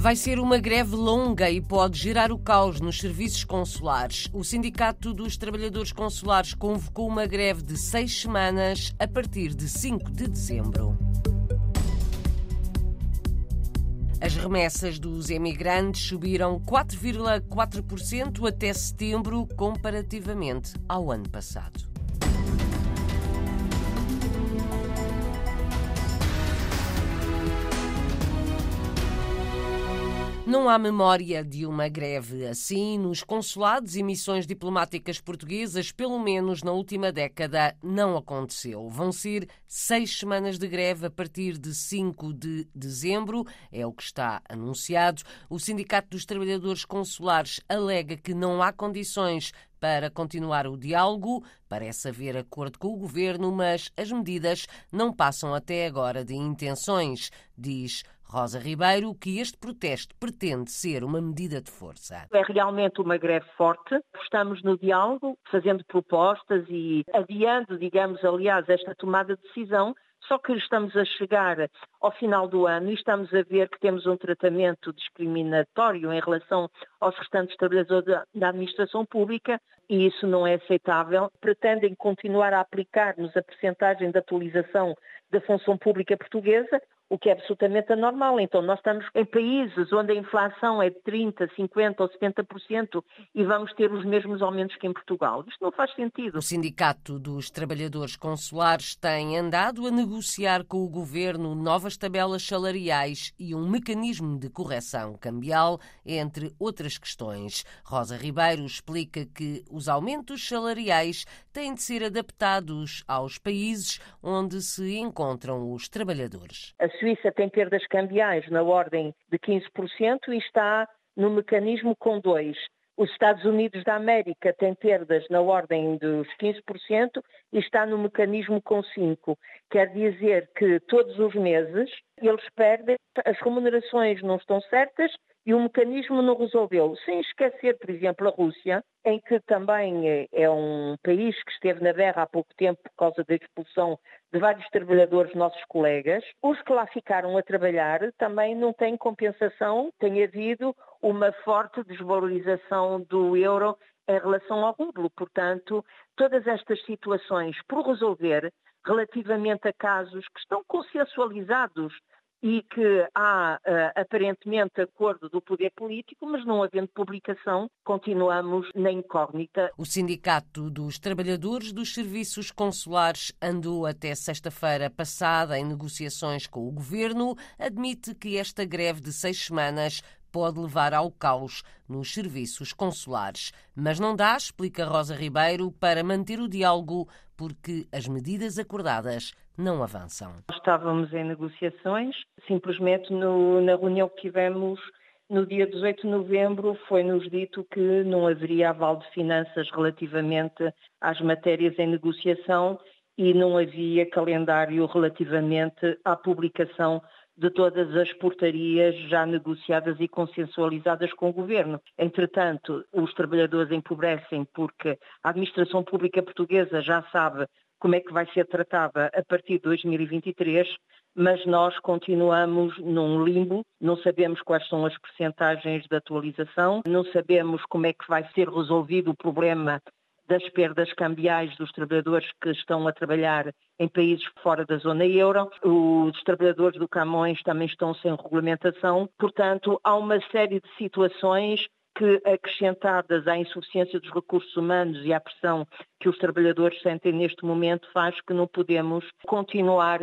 Vai ser uma greve longa e pode gerar o caos nos serviços consulares. O Sindicato dos Trabalhadores Consulares convocou uma greve de seis semanas a partir de 5 de dezembro. As remessas dos emigrantes subiram 4,4% até setembro, comparativamente ao ano passado. Não há memória de uma greve assim nos consulados e missões diplomáticas portuguesas, pelo menos na última década, não aconteceu. Vão ser seis semanas de greve a partir de 5 de dezembro, é o que está anunciado. O Sindicato dos Trabalhadores Consulares alega que não há condições para continuar o diálogo. Parece haver acordo com o governo, mas as medidas não passam até agora de intenções, diz Rosa Ribeiro que este protesto pretende ser uma medida de força. É realmente uma greve forte. Estamos no diálogo, fazendo propostas e adiando, digamos, aliás, esta tomada de decisão só que estamos a chegar ao final do ano e estamos a ver que temos um tratamento discriminatório em relação aos restantes trabalhadores da administração pública e isso não é aceitável. Pretendem continuar a aplicar-nos a percentagem de atualização da função pública portuguesa, o que é absolutamente anormal. Então, nós estamos em países onde a inflação é de 30%, 50% ou 70% e vamos ter os mesmos aumentos que em Portugal. Isto não faz sentido. O Sindicato dos Trabalhadores Consulares tem andado a negociar com o governo novas tabelas salariais e um mecanismo de correção cambial, entre outras questões. Rosa Ribeiro explica que os aumentos salariais têm de ser adaptados aos países onde se encontram os trabalhadores. Suíça tem perdas cambiais na ordem de 15% e está no mecanismo com dois. Os Estados Unidos da América têm perdas na ordem dos 15% e está no mecanismo com 5%. Quer dizer que todos os meses eles perdem, as remunerações não estão certas e o mecanismo não resolveu. Sem esquecer, por exemplo, a Rússia, em que também é, é um país que esteve na guerra há pouco tempo por causa da expulsão de vários trabalhadores nossos colegas. Os que lá ficaram a trabalhar também não têm compensação, tem havido uma forte desvalorização do euro em relação ao rublo. Portanto, todas estas situações por resolver relativamente a casos que estão consensualizados e que há uh, aparentemente acordo do poder político, mas não havendo publicação, continuamos na incógnita. O Sindicato dos Trabalhadores dos Serviços Consulares andou até sexta-feira passada em negociações com o governo, admite que esta greve de seis semanas pode levar ao caos nos serviços consulares. Mas não dá, explica Rosa Ribeiro, para manter o diálogo porque as medidas acordadas não avançam. Estávamos em negociações, simplesmente no, na reunião que tivemos no dia 18 de novembro foi-nos dito que não haveria aval de finanças relativamente às matérias em negociação e não havia calendário relativamente à publicação de todas as portarias já negociadas e consensualizadas com o Governo. Entretanto, os trabalhadores empobrecem porque a administração pública portuguesa já sabe como é que vai ser tratada a partir de 2023, mas nós continuamos num limbo, não sabemos quais são as percentagens de atualização, não sabemos como é que vai ser resolvido o problema das perdas cambiais dos trabalhadores que estão a trabalhar em países fora da zona euro. Os trabalhadores do Camões também estão sem regulamentação. Portanto, há uma série de situações que, acrescentadas à insuficiência dos recursos humanos e à pressão que os trabalhadores sentem neste momento, faz que não podemos continuar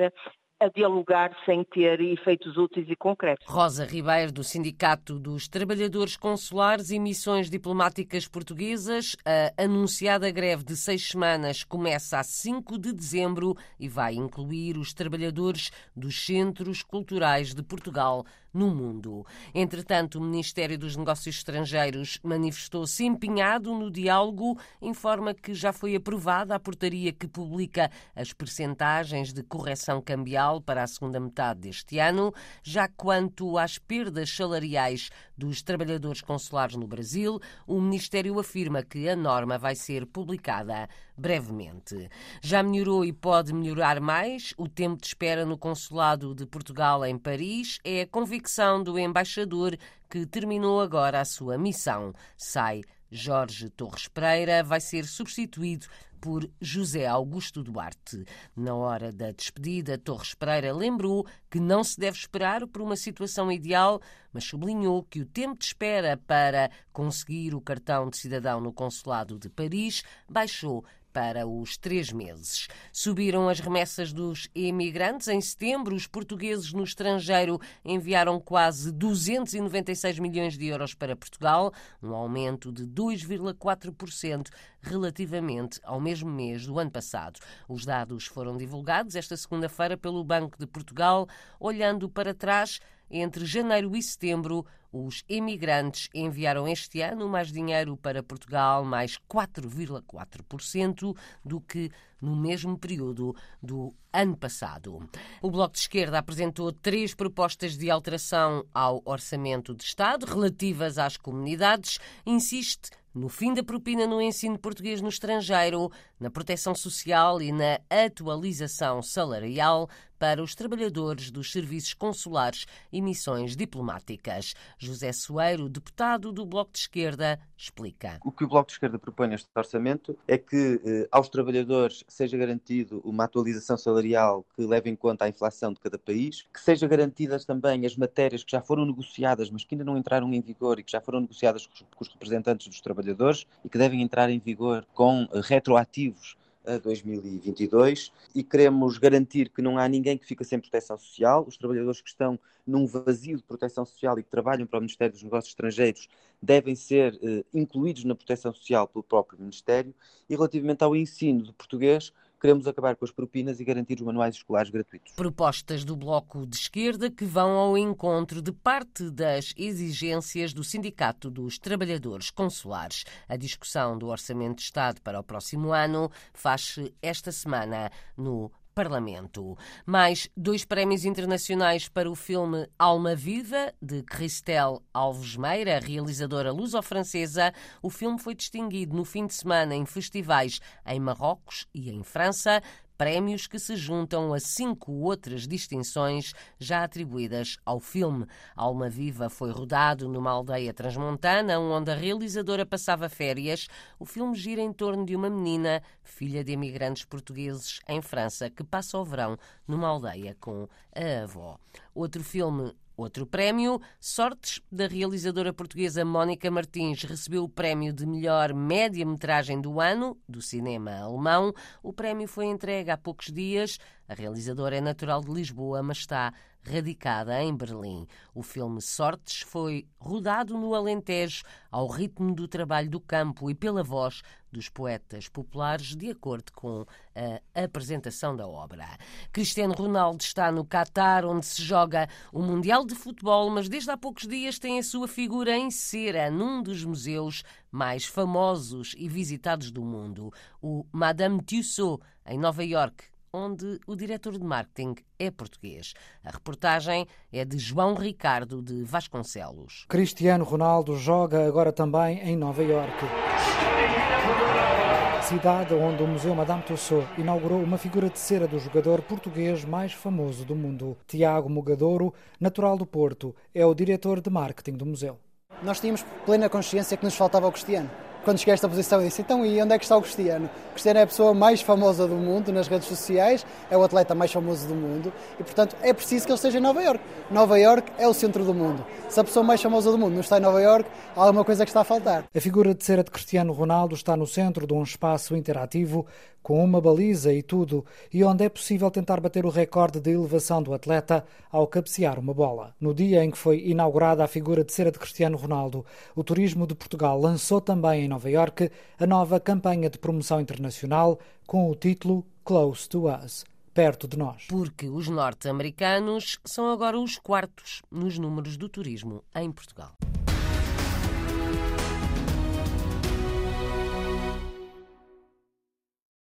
a dialogar sem ter efeitos úteis e concretos. Rosa Ribeiro, do Sindicato dos Trabalhadores Consulares e Missões Diplomáticas Portuguesas, a anunciada greve de seis semanas começa a 5 de dezembro e vai incluir os trabalhadores dos Centros Culturais de Portugal no mundo. Entretanto, o Ministério dos Negócios Estrangeiros manifestou-se empenhado no diálogo, informa que já foi aprovada a portaria que publica as percentagens de correção cambial para a segunda metade deste ano. Já quanto às perdas salariais dos trabalhadores consulares no Brasil, o Ministério afirma que a norma vai ser publicada brevemente. Já melhorou e pode melhorar mais o tempo de espera no Consulado de Portugal em Paris. É a convicção demissão do embaixador que terminou agora a sua missão. Sai Jorge Torres Pereira vai ser substituído por José Augusto Duarte. Na hora da despedida, Torres Pereira lembrou que não se deve esperar por uma situação ideal, mas sublinhou que o tempo de espera para conseguir o cartão de cidadão no Consulado de Paris baixou para os três meses. Subiram as remessas dos imigrantes. Em setembro, os portugueses no estrangeiro enviaram quase 296 milhões de euros para Portugal, um aumento de 2,4% relativamente ao mesmo mês do ano passado. Os dados foram divulgados esta segunda-feira pelo Banco de Portugal, olhando para trás. Entre janeiro e setembro, os emigrantes enviaram este ano mais dinheiro para Portugal, mais 4,4% do que no mesmo período do ano passado. O Bloco de Esquerda apresentou três propostas de alteração ao Orçamento de Estado relativas às comunidades. Insiste no fim da propina no ensino português no estrangeiro, na proteção social e na atualização salarial para os trabalhadores dos serviços consulares e missões diplomáticas. José Soeiro, deputado do Bloco de Esquerda, explica. O que o Bloco de Esquerda propõe neste orçamento é que eh, aos trabalhadores seja garantido uma atualização salarial que leve em conta a inflação de cada país, que seja garantidas também as matérias que já foram negociadas, mas que ainda não entraram em vigor e que já foram negociadas com os representantes dos trabalhadores e que devem entrar em vigor com retroativos a 2022 e queremos garantir que não há ninguém que fica sem proteção social. Os trabalhadores que estão num vazio de proteção social e que trabalham para o Ministério dos Negócios Estrangeiros devem ser eh, incluídos na proteção social pelo próprio Ministério. E relativamente ao ensino de português, Queremos acabar com as propinas e garantir os manuais escolares gratuitos. Propostas do Bloco de Esquerda que vão ao encontro de parte das exigências do Sindicato dos Trabalhadores Consulares. A discussão do Orçamento de Estado para o próximo ano faz-se esta semana no Parlamento. Mais dois prémios internacionais para o filme Alma Viva, de Christelle Alves Meira, realizadora luso-francesa. O filme foi distinguido no fim de semana em festivais em Marrocos e em França prémios que se juntam a cinco outras distinções já atribuídas ao filme. Alma Viva foi rodado numa aldeia transmontana onde a realizadora passava férias. O filme gira em torno de uma menina, filha de imigrantes portugueses em França, que passa o verão numa aldeia com a avó. Outro filme Outro prémio, Sortes, da realizadora portuguesa Mónica Martins, recebeu o prémio de melhor média-metragem do ano, do cinema alemão. O prémio foi entregue há poucos dias. A realizadora é natural de Lisboa, mas está radicada em Berlim. O filme Sortes foi rodado no Alentejo, ao ritmo do trabalho do campo e pela voz dos poetas populares, de acordo com a apresentação da obra. Cristiano Ronaldo está no Catar, onde se joga o Mundial de Futebol, mas desde há poucos dias tem a sua figura em cera num dos museus mais famosos e visitados do mundo, o Madame Tussauds, em Nova York, onde o diretor de marketing é português. A reportagem é de João Ricardo de Vasconcelos. Cristiano Ronaldo joga agora também em Nova Iorque. Cidade onde o Museu Madame Tussauds inaugurou uma figura de cera do jogador português mais famoso do mundo. Tiago Mugadouro, natural do Porto, é o diretor de marketing do museu. Nós tínhamos plena consciência que nos faltava o Cristiano quando cheguei a esta posição, disse: então, e onde é que está o Cristiano? O Cristiano é a pessoa mais famosa do mundo nas redes sociais, é o atleta mais famoso do mundo e, portanto, é preciso que ele esteja em Nova York. Nova York é o centro do mundo. Se a pessoa mais famosa do mundo não está em Nova York, há alguma coisa que está a faltar. A figura de cera de Cristiano Ronaldo está no centro de um espaço interativo com uma baliza e tudo, e onde é possível tentar bater o recorde de elevação do atleta ao cabecear uma bola. No dia em que foi inaugurada a figura de cera de Cristiano Ronaldo, o Turismo de Portugal lançou também em Nova York a nova campanha de promoção internacional com o título Close to Us perto de nós. Porque os norte-americanos são agora os quartos nos números do turismo em Portugal.